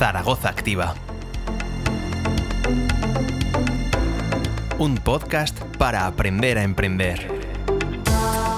Zaragoza Activa. Un podcast para aprender a emprender.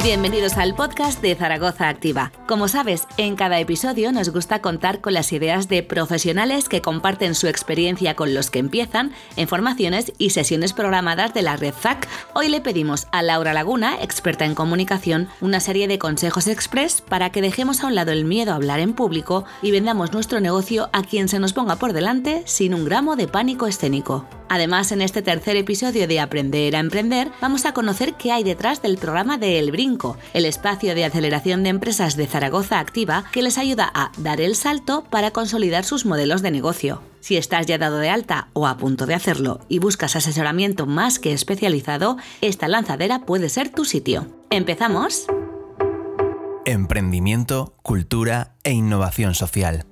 Bienvenidos al podcast de Zaragoza Activa. Como sabes, en cada episodio nos gusta contar con las ideas de profesionales que comparten su experiencia con los que empiezan en formaciones y sesiones programadas de la red ZAC. Hoy le pedimos a Laura Laguna, experta en comunicación, una serie de consejos express para que dejemos a un lado el miedo a hablar en público y vendamos nuestro negocio a quien se nos ponga por delante sin un gramo de pánico escénico. Además, en este tercer episodio de Aprender a Emprender, vamos a conocer qué hay detrás del programa de El Brinco, el espacio de aceleración de empresas de Zaragoza Activa que les ayuda a dar el salto para consolidar sus modelos de negocio. Si estás ya dado de alta o a punto de hacerlo y buscas asesoramiento más que especializado, esta lanzadera puede ser tu sitio. ¿Empezamos? Emprendimiento, cultura e innovación social.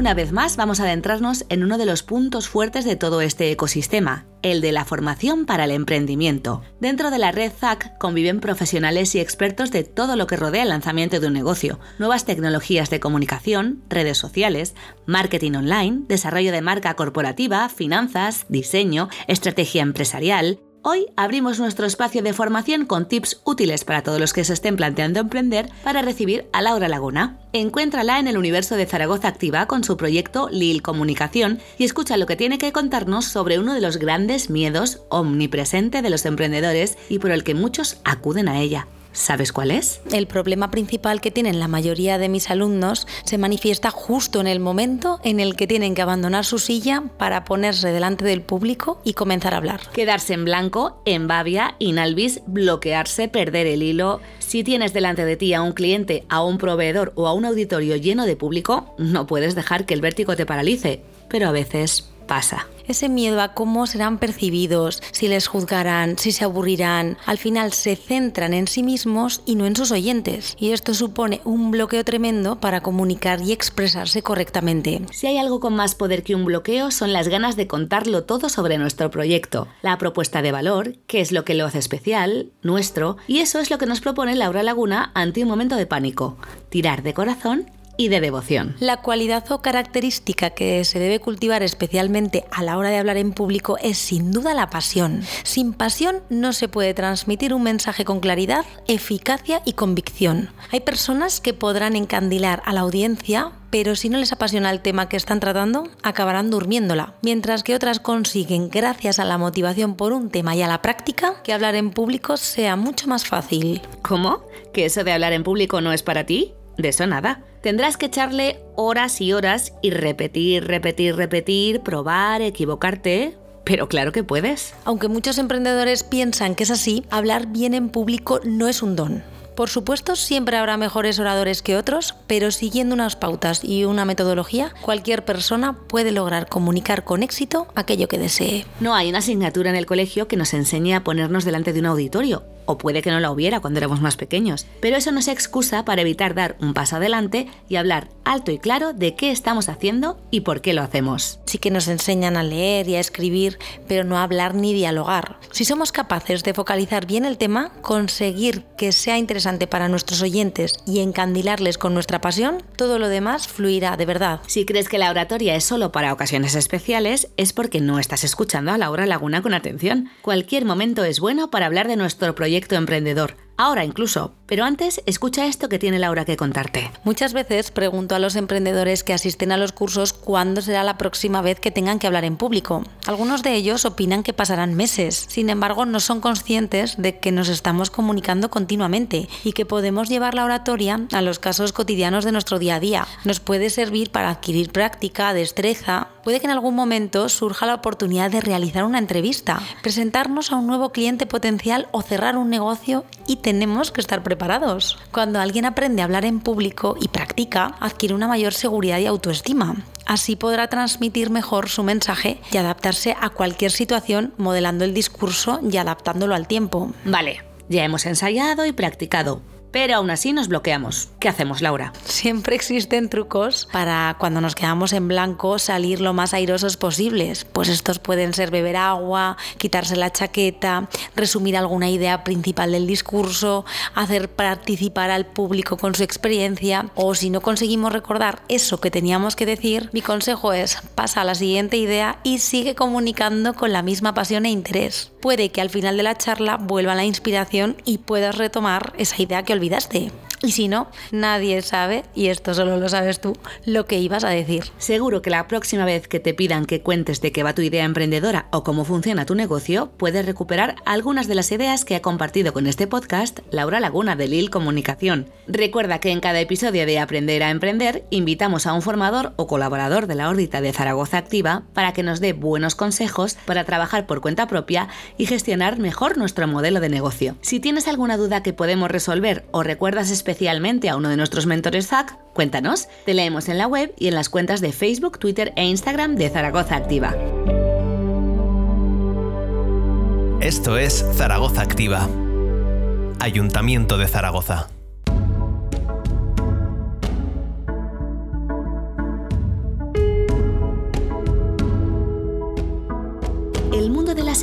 Una vez más vamos a adentrarnos en uno de los puntos fuertes de todo este ecosistema, el de la formación para el emprendimiento. Dentro de la red ZAC conviven profesionales y expertos de todo lo que rodea el lanzamiento de un negocio, nuevas tecnologías de comunicación, redes sociales, marketing online, desarrollo de marca corporativa, finanzas, diseño, estrategia empresarial, Hoy abrimos nuestro espacio de formación con tips útiles para todos los que se estén planteando emprender para recibir a Laura Laguna. Encuéntrala en el universo de Zaragoza Activa con su proyecto Lil Comunicación y escucha lo que tiene que contarnos sobre uno de los grandes miedos omnipresente de los emprendedores y por el que muchos acuden a ella. ¿Sabes cuál es? El problema principal que tienen la mayoría de mis alumnos se manifiesta justo en el momento en el que tienen que abandonar su silla para ponerse delante del público y comenzar a hablar. Quedarse en blanco, en babia, inalvis, bloquearse, perder el hilo. Si tienes delante de ti a un cliente, a un proveedor o a un auditorio lleno de público, no puedes dejar que el vértigo te paralice. Pero a veces pasa. Ese miedo a cómo serán percibidos, si les juzgarán, si se aburrirán, al final se centran en sí mismos y no en sus oyentes. Y esto supone un bloqueo tremendo para comunicar y expresarse correctamente. Si hay algo con más poder que un bloqueo son las ganas de contarlo todo sobre nuestro proyecto, la propuesta de valor, qué es lo que lo hace especial, nuestro, y eso es lo que nos propone Laura Laguna ante un momento de pánico, tirar de corazón y de devoción. La cualidad o característica que se debe cultivar especialmente a la hora de hablar en público es sin duda la pasión. Sin pasión no se puede transmitir un mensaje con claridad, eficacia y convicción. Hay personas que podrán encandilar a la audiencia pero si no les apasiona el tema que están tratando, acabarán durmiéndola, mientras que otras consiguen, gracias a la motivación por un tema y a la práctica, que hablar en público sea mucho más fácil. ¿Cómo? ¿Que eso de hablar en público no es para ti? De eso nada. Tendrás que echarle horas y horas y repetir, repetir, repetir, probar, equivocarte. Pero claro que puedes. Aunque muchos emprendedores piensan que es así, hablar bien en público no es un don. Por supuesto, siempre habrá mejores oradores que otros, pero siguiendo unas pautas y una metodología, cualquier persona puede lograr comunicar con éxito aquello que desee. No hay una asignatura en el colegio que nos enseñe a ponernos delante de un auditorio o puede que no la hubiera cuando éramos más pequeños. Pero eso no es excusa para evitar dar un paso adelante y hablar alto y claro de qué estamos haciendo y por qué lo hacemos. Sí que nos enseñan a leer y a escribir, pero no a hablar ni dialogar. Si somos capaces de focalizar bien el tema, conseguir que sea interesante para nuestros oyentes y encandilarles con nuestra pasión, todo lo demás fluirá de verdad. Si crees que la oratoria es solo para ocasiones especiales, es porque no estás escuchando a Laura Laguna con atención. Cualquier momento es bueno para hablar de nuestro proyecto emprendedor. Ahora incluso. Pero antes, escucha esto que tiene Laura que contarte. Muchas veces pregunto a los emprendedores que asisten a los cursos cuándo será la próxima vez que tengan que hablar en público. Algunos de ellos opinan que pasarán meses. Sin embargo, no son conscientes de que nos estamos comunicando continuamente y que podemos llevar la oratoria a los casos cotidianos de nuestro día a día. Nos puede servir para adquirir práctica, destreza. Puede que en algún momento surja la oportunidad de realizar una entrevista, presentarnos a un nuevo cliente potencial o cerrar un negocio y tenemos que estar preparados. Cuando alguien aprende a hablar en público y practica, adquiere una mayor seguridad y autoestima. Así podrá transmitir mejor su mensaje y adaptarse a cualquier situación modelando el discurso y adaptándolo al tiempo. Vale, ya hemos ensayado y practicado. Pero aún así nos bloqueamos. ¿Qué hacemos, Laura? Siempre existen trucos para cuando nos quedamos en blanco salir lo más airosos posibles. Pues estos pueden ser beber agua, quitarse la chaqueta, resumir alguna idea principal del discurso, hacer participar al público con su experiencia o si no conseguimos recordar eso que teníamos que decir, mi consejo es pasa a la siguiente idea y sigue comunicando con la misma pasión e interés. Puede que al final de la charla vuelva la inspiración y puedas retomar esa idea que olvidaste. Y si no, nadie sabe, y esto solo lo sabes tú, lo que ibas a decir. Seguro que la próxima vez que te pidan que cuentes de qué va tu idea emprendedora o cómo funciona tu negocio, puedes recuperar algunas de las ideas que ha compartido con este podcast Laura Laguna de Lil Comunicación. Recuerda que en cada episodio de Aprender a Emprender invitamos a un formador o colaborador de la órbita de Zaragoza Activa para que nos dé buenos consejos para trabajar por cuenta propia y gestionar mejor nuestro modelo de negocio. Si tienes alguna duda que podemos resolver o recuerdas especialmente a uno de nuestros mentores ZAC, cuéntanos. Te leemos en la web y en las cuentas de Facebook, Twitter e Instagram de Zaragoza Activa. Esto es Zaragoza Activa. Ayuntamiento de Zaragoza.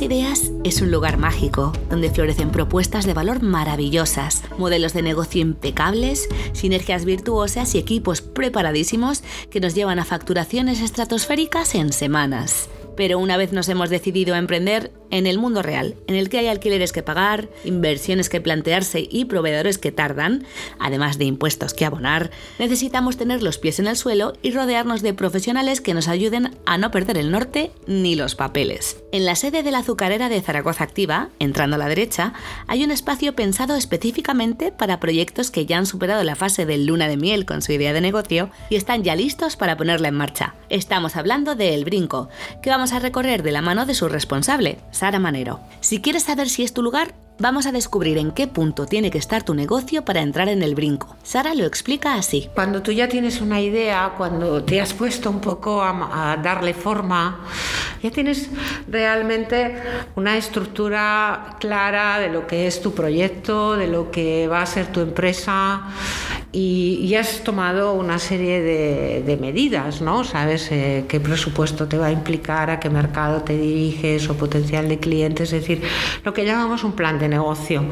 Ideas es un lugar mágico, donde florecen propuestas de valor maravillosas, modelos de negocio impecables, sinergias virtuosas y equipos preparadísimos que nos llevan a facturaciones estratosféricas en semanas. Pero una vez nos hemos decidido a emprender en el mundo real, en el que hay alquileres que pagar, inversiones que plantearse y proveedores que tardan, además de impuestos que abonar, necesitamos tener los pies en el suelo y rodearnos de profesionales que nos ayuden a no perder el norte ni los papeles. En la sede de la azucarera de Zaragoza Activa, entrando a la derecha, hay un espacio pensado específicamente para proyectos que ya han superado la fase del luna de miel con su idea de negocio y están ya listos para ponerla en marcha. Estamos hablando de El Brinco, que vamos a recorrer de la mano de su responsable, Sara Manero. Si quieres saber si es tu lugar, vamos a descubrir en qué punto tiene que estar tu negocio para entrar en el brinco. Sara lo explica así. Cuando tú ya tienes una idea, cuando te has puesto un poco a, darle forma, ya tienes realmente una estructura clara de lo que es tu proyecto, de lo que va a ser tu empresa y, has tomado una serie de, de medidas, ¿no? Sabes eh, qué presupuesto te va a implicar, a qué mercado te diriges o potencial de clientes, es decir, lo que llamamos un plan de negocio.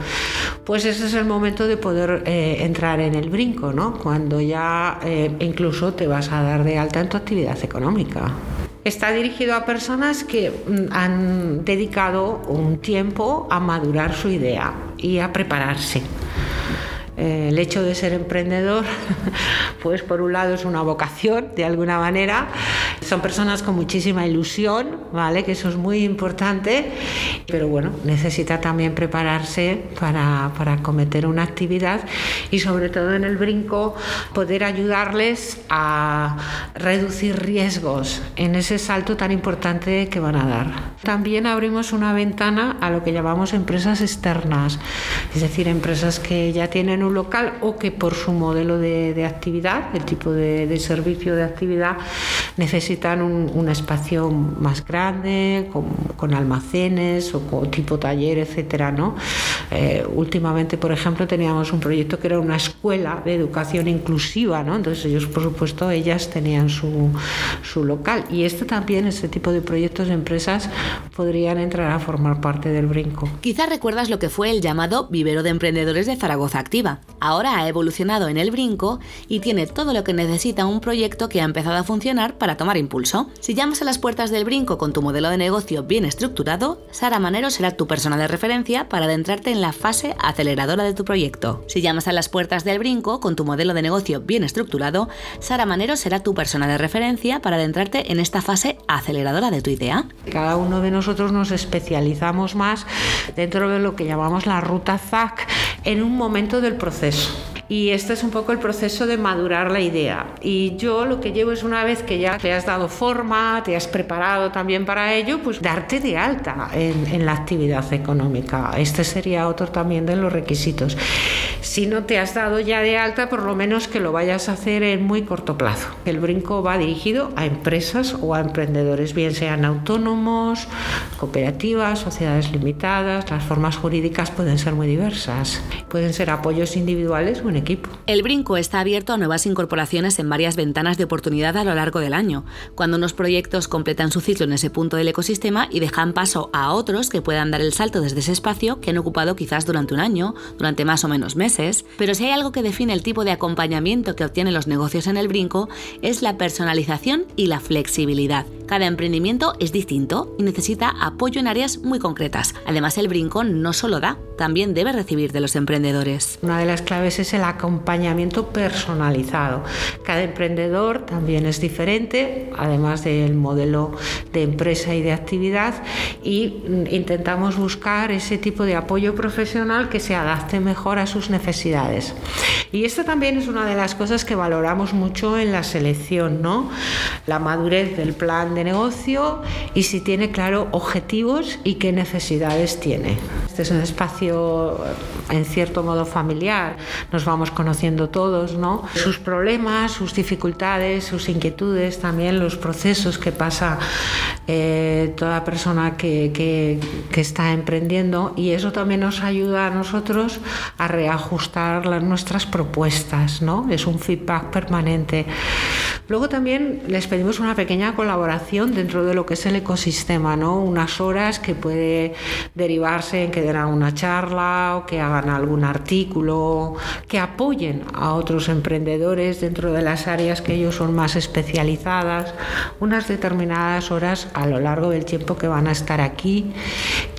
Pues ese es el momento de poder eh, entrar en el brinco, ¿no? Cuando ya eh, incluso te vas a dar de alta en tu actividad económica. Está dirigido a personas que mm, han dedicado un tiempo a madurar su idea y a prepararse. Eh, el hecho de ser emprendedor, pues por un lado es una vocación de alguna manera. Son personas con muchísima ilusión, ¿vale? Que eso es muy importante, pero bueno, necesita también prepararse para, para cometer una actividad y sobre todo en el brinco poder ayudarles a reducir riesgos en ese salto tan importante que van a dar. También abrimos una ventana a lo que llamamos empresas externas, es decir, empresas que ya tienen local o que por su modelo de, actividad, el tipo de, servicio de actividad, necesitan un, espacio más grande, con, almacenes o tipo taller, etcétera, ¿no? Eh, últimamente, por ejemplo, teníamos un proyecto que era una escuela de educación inclusiva, ¿no? Entonces ellos, por supuesto, ellas tenían su, su local. Y este también, este tipo de proyectos de empresas podrían entrar a formar parte del brinco. Quizás recuerdas lo que fue el llamado vivero de emprendedores de Zaragoza Activa. Ahora ha evolucionado en el brinco y tiene todo lo que necesita un proyecto que ha empezado a funcionar para tomar impulso. Si llamas a las puertas del brinco con tu modelo de negocio bien estructurado, Sara Manero será tu persona de referencia para adentrarte en la fase aceleradora de tu proyecto. Si llamas a las puertas del brinco con tu modelo de negocio bien estructurado, Sara Manero será tu persona de referencia para adentrarte en esta fase aceleradora de tu idea. Cada uno de nosotros nos especializamos más dentro de lo que llamamos la ruta ZAC en un momento del proceso. Y este es un poco el proceso de madurar la idea. Y yo lo que llevo es una vez que ya te has dado forma, te has preparado también para ello, pues darte de alta en, la actividad económica. Este sería otro también de los requisitos. Si no te has dado ya de alta, por lo menos que lo vayas a hacer en muy corto plazo. El brinco va dirigido a empresas o a emprendedores, bien sean autónomos, cooperativas, sociedades limitadas. Las formas jurídicas pueden ser muy diversas. Pueden ser apoyos individuales o en equipo. El brinco está abierto a nuevas incorporaciones en varias ventanas de oportunidad a lo largo del año, cuando unos proyectos completan su ciclo en ese punto del ecosistema y dejan paso a otros que puedan dar el salto desde ese espacio que han ocupado quizás durante un año, durante más o menos meses. Pero si hay algo que define el tipo de acompañamiento que obtienen los negocios en el brinco, es la personalización y la flexibilidad. Cada emprendimiento es distinto y necesita apoyo en áreas muy concretas. Además, el brinco no solo da, también debe recibir de los emprendedores. Una de las claves es el acompañamiento personalizado. Cada emprendedor también es diferente, además del modelo de empresa y de actividad, y intentamos buscar ese tipo de apoyo profesional que se adapte mejor a sus necesidades. Y esto también es una de las cosas que valoramos mucho en la selección, ¿no? La madurez del plan de negocio y si tiene claro objetivos y qué necesidades tiene. Este es un espacio en cierto modo familiar, nos vamos conociendo todos, ¿no? Sus problemas, sus dificultades, sus inquietudes, también los procesos que pasa eh, toda persona que, que, está emprendiendo y eso también nos ayuda a nosotros a reajustar nuestras propuestas, ¿no? Es un feedback permanente. Luego también les pedimos una pequeña colaboración dentro de lo que es el ecosistema, ¿no? Unas horas que puede derivarse en que den una charla o que hagan algún artículo, que apoyen a otros emprendedores dentro de las áreas que ellos son más especializadas, unas determinadas horas a lo largo del tiempo que van a estar aquí,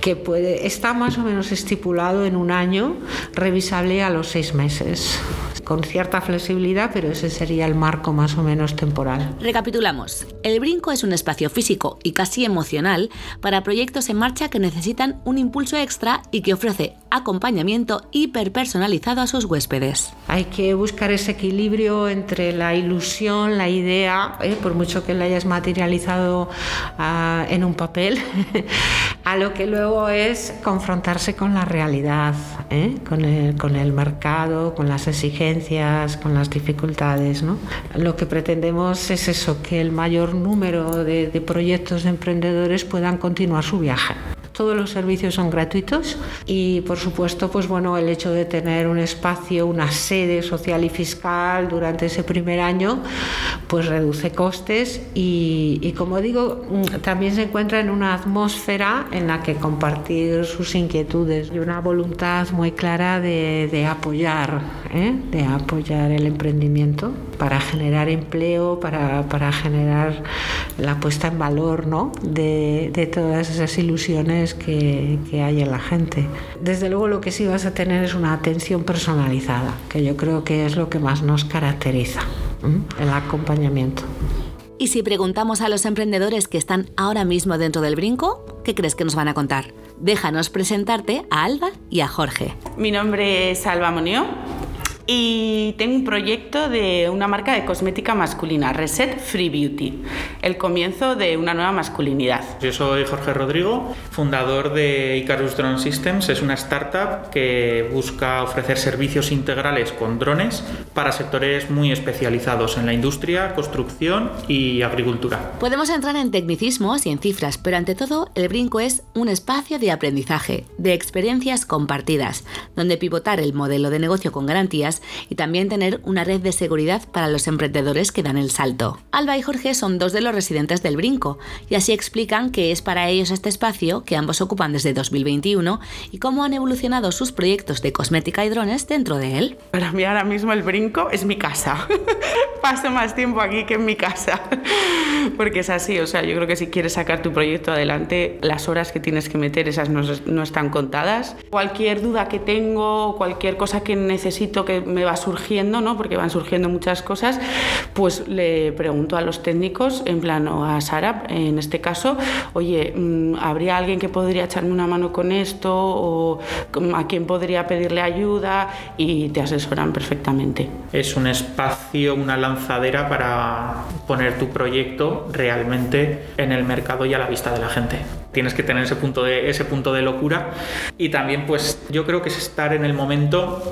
que puede, está más o menos estipulado en un año, revisable a los seis meses con cierta flexibilidad, pero ese sería el marco más o menos temporal. Recapitulamos. El brinco es un espacio físico y casi emocional para proyectos en marcha que necesitan un impulso extra y que ofrece acompañamiento hiperpersonalizado a sus huéspedes. Hay que buscar ese equilibrio entre la ilusión, la idea, ¿eh? por mucho que la hayas materializado uh, en un papel, a lo que luego es confrontarse con la realidad, ¿eh? con, el, con el mercado, con las exigencias con las dificultades. Lo que pretendemos es eso, que el mayor número de, de proyectos de emprendedores puedan continuar su viaje. Todos los servicios son gratuitos y por supuesto, pues bueno, el hecho de tener un espacio, una sede social y fiscal durante ese primer año, pues reduce costes y, como digo, también se encuentra en una atmósfera en la que compartir sus inquietudes y una voluntad muy clara de apoyar, ¿eh? de apoyar el emprendimiento para generar empleo, para, para generar la puesta en valor ¿no? de, de todas esas ilusiones que, que, hay en la gente. Desde luego lo que sí vas a tener es una atención personalizada, que yo creo que es lo que más nos caracteriza, ¿eh? el acompañamiento. Y si preguntamos a los emprendedores que están ahora mismo dentro del brinco, ¿qué crees que nos van a contar? Déjanos presentarte a Alba y a Jorge. Mi nombre es Alba Monio y tengo un proyecto de una marca de cosmética masculina, Reset Free Beauty, el comienzo de una nueva masculinidad. Yo soy Jorge Rodrigo, fundador de Icarus Drone Systems. Es una startup que busca ofrecer servicios integrales con drones para sectores muy especializados en la industria, construcción y agricultura. Podemos entrar en tecnicismos y en cifras, pero ante todo, el brinco es un espacio de aprendizaje, de experiencias compartidas, donde pivotar el modelo de negocio con garantías y también tener una red de seguridad para los emprendedores que dan el salto. Alba y Jorge son dos de los residentes del Brinco y así explican qué es para ellos este espacio que ambos ocupan desde 2021 y cómo han evolucionado sus proyectos de cosmética y drones dentro de él. Para mí ahora mismo el Brinco es mi casa. Paso más tiempo aquí que en mi casa. Porque es así, o sea, yo creo que si quieres sacar tu proyecto adelante, las horas que tienes que meter, esas no, no están contadas. Cualquier duda que tengo, cualquier cosa que necesito que me va surgiendo, ¿no? porque van surgiendo muchas cosas, pues le pregunto a los técnicos, en plan, o a Sara, en este caso, oye, mm, ¿habría alguien que podría echarme una mano con esto? ¿O a quién podría pedirle ayuda? Y te asesoran perfectamente. Es un espacio, una lanzadera para poner tu proyecto realmente en el mercado y a la vista de la gente. Tienes que tener ese punto de, ese punto de locura y también pues yo creo que es estar en el momento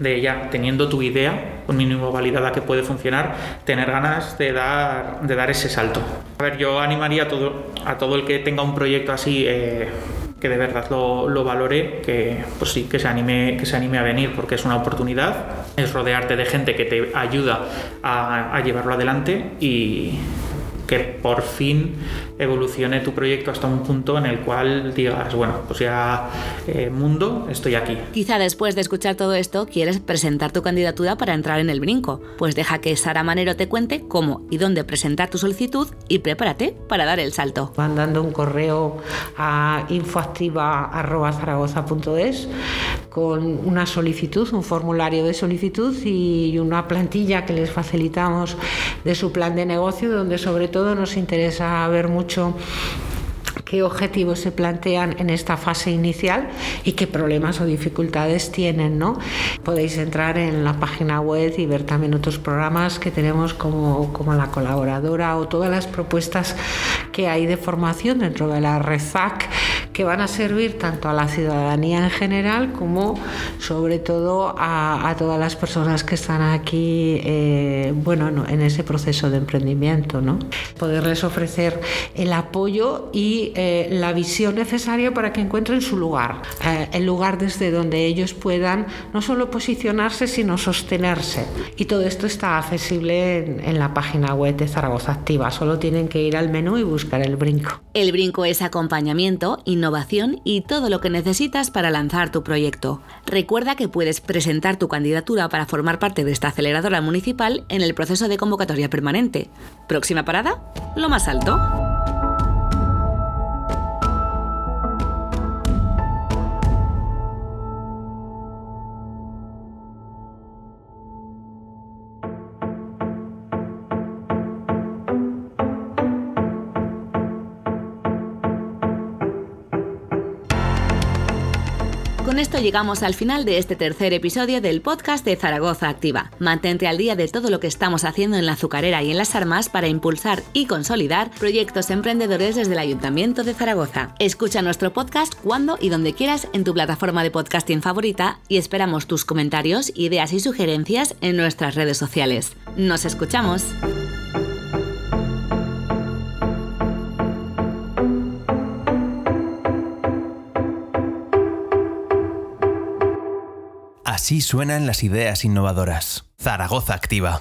de ya teniendo tu idea, un mínimo validada que puede funcionar, tener ganas de dar, de dar ese salto. A ver, yo animaría a todo, a todo el que tenga un proyecto así. Eh, que de verdad lo, valore, que pues sí, que se anime, que se anime a venir, porque es una oportunidad, es rodearte de gente que te ayuda a, a llevarlo adelante y, que por fin evolucione tu proyecto hasta un punto en el cual digas, bueno, pues ya eh, mundo, estoy aquí. Quizá después de escuchar todo esto quieres presentar tu candidatura para entrar en el brinco. Pues deja que Sara Manero te cuente cómo y dónde presentar tu solicitud y prepárate para dar el salto. Mandando un correo a infoactiva.zaragoza.es con una solicitud, un formulario de solicitud y una plantilla que les facilitamos de su plan de negocio donde sobre todo nos interesa ver mucho qué objetivos se plantean en esta fase inicial y qué problemas o dificultades tienen. ¿no? Podéis entrar en la página web y ver también otros programas que tenemos como, como la colaboradora o todas las propuestas que hay de formación dentro de la REZAC que van a servir tanto a la ciudadanía en general como sobre todo a, todas las personas que están aquí eh, bueno, en ese proceso de emprendimiento. ¿no? Poderles ofrecer el apoyo y eh, la visión necesaria para que encuentren su lugar, eh, el lugar desde donde ellos puedan no solo posicionarse, sino sostenerse. Y todo esto está accesible en, en la página web de Zaragoza Activa. Solo tienen que ir al menú y buscar el brinco. El brinco es acompañamiento, innovación y todo lo que necesitas para lanzar tu proyecto. Recuerda que puedes presentar tu candidatura para formar parte de esta aceleradora municipal en el proceso de convocatoria permanente. Próxima parada, lo más alto. Llegamos al final de este tercer episodio del podcast de Zaragoza Activa. Mantente al día de todo lo que estamos haciendo en la azucarera y en las armas para impulsar y consolidar proyectos emprendedores desde el Ayuntamiento de Zaragoza. Escucha nuestro podcast cuando y donde quieras en tu plataforma de podcasting favorita y esperamos tus comentarios, ideas y sugerencias en nuestras redes sociales. Nos escuchamos. Así suenan las ideas innovadoras. Zaragoza Activa.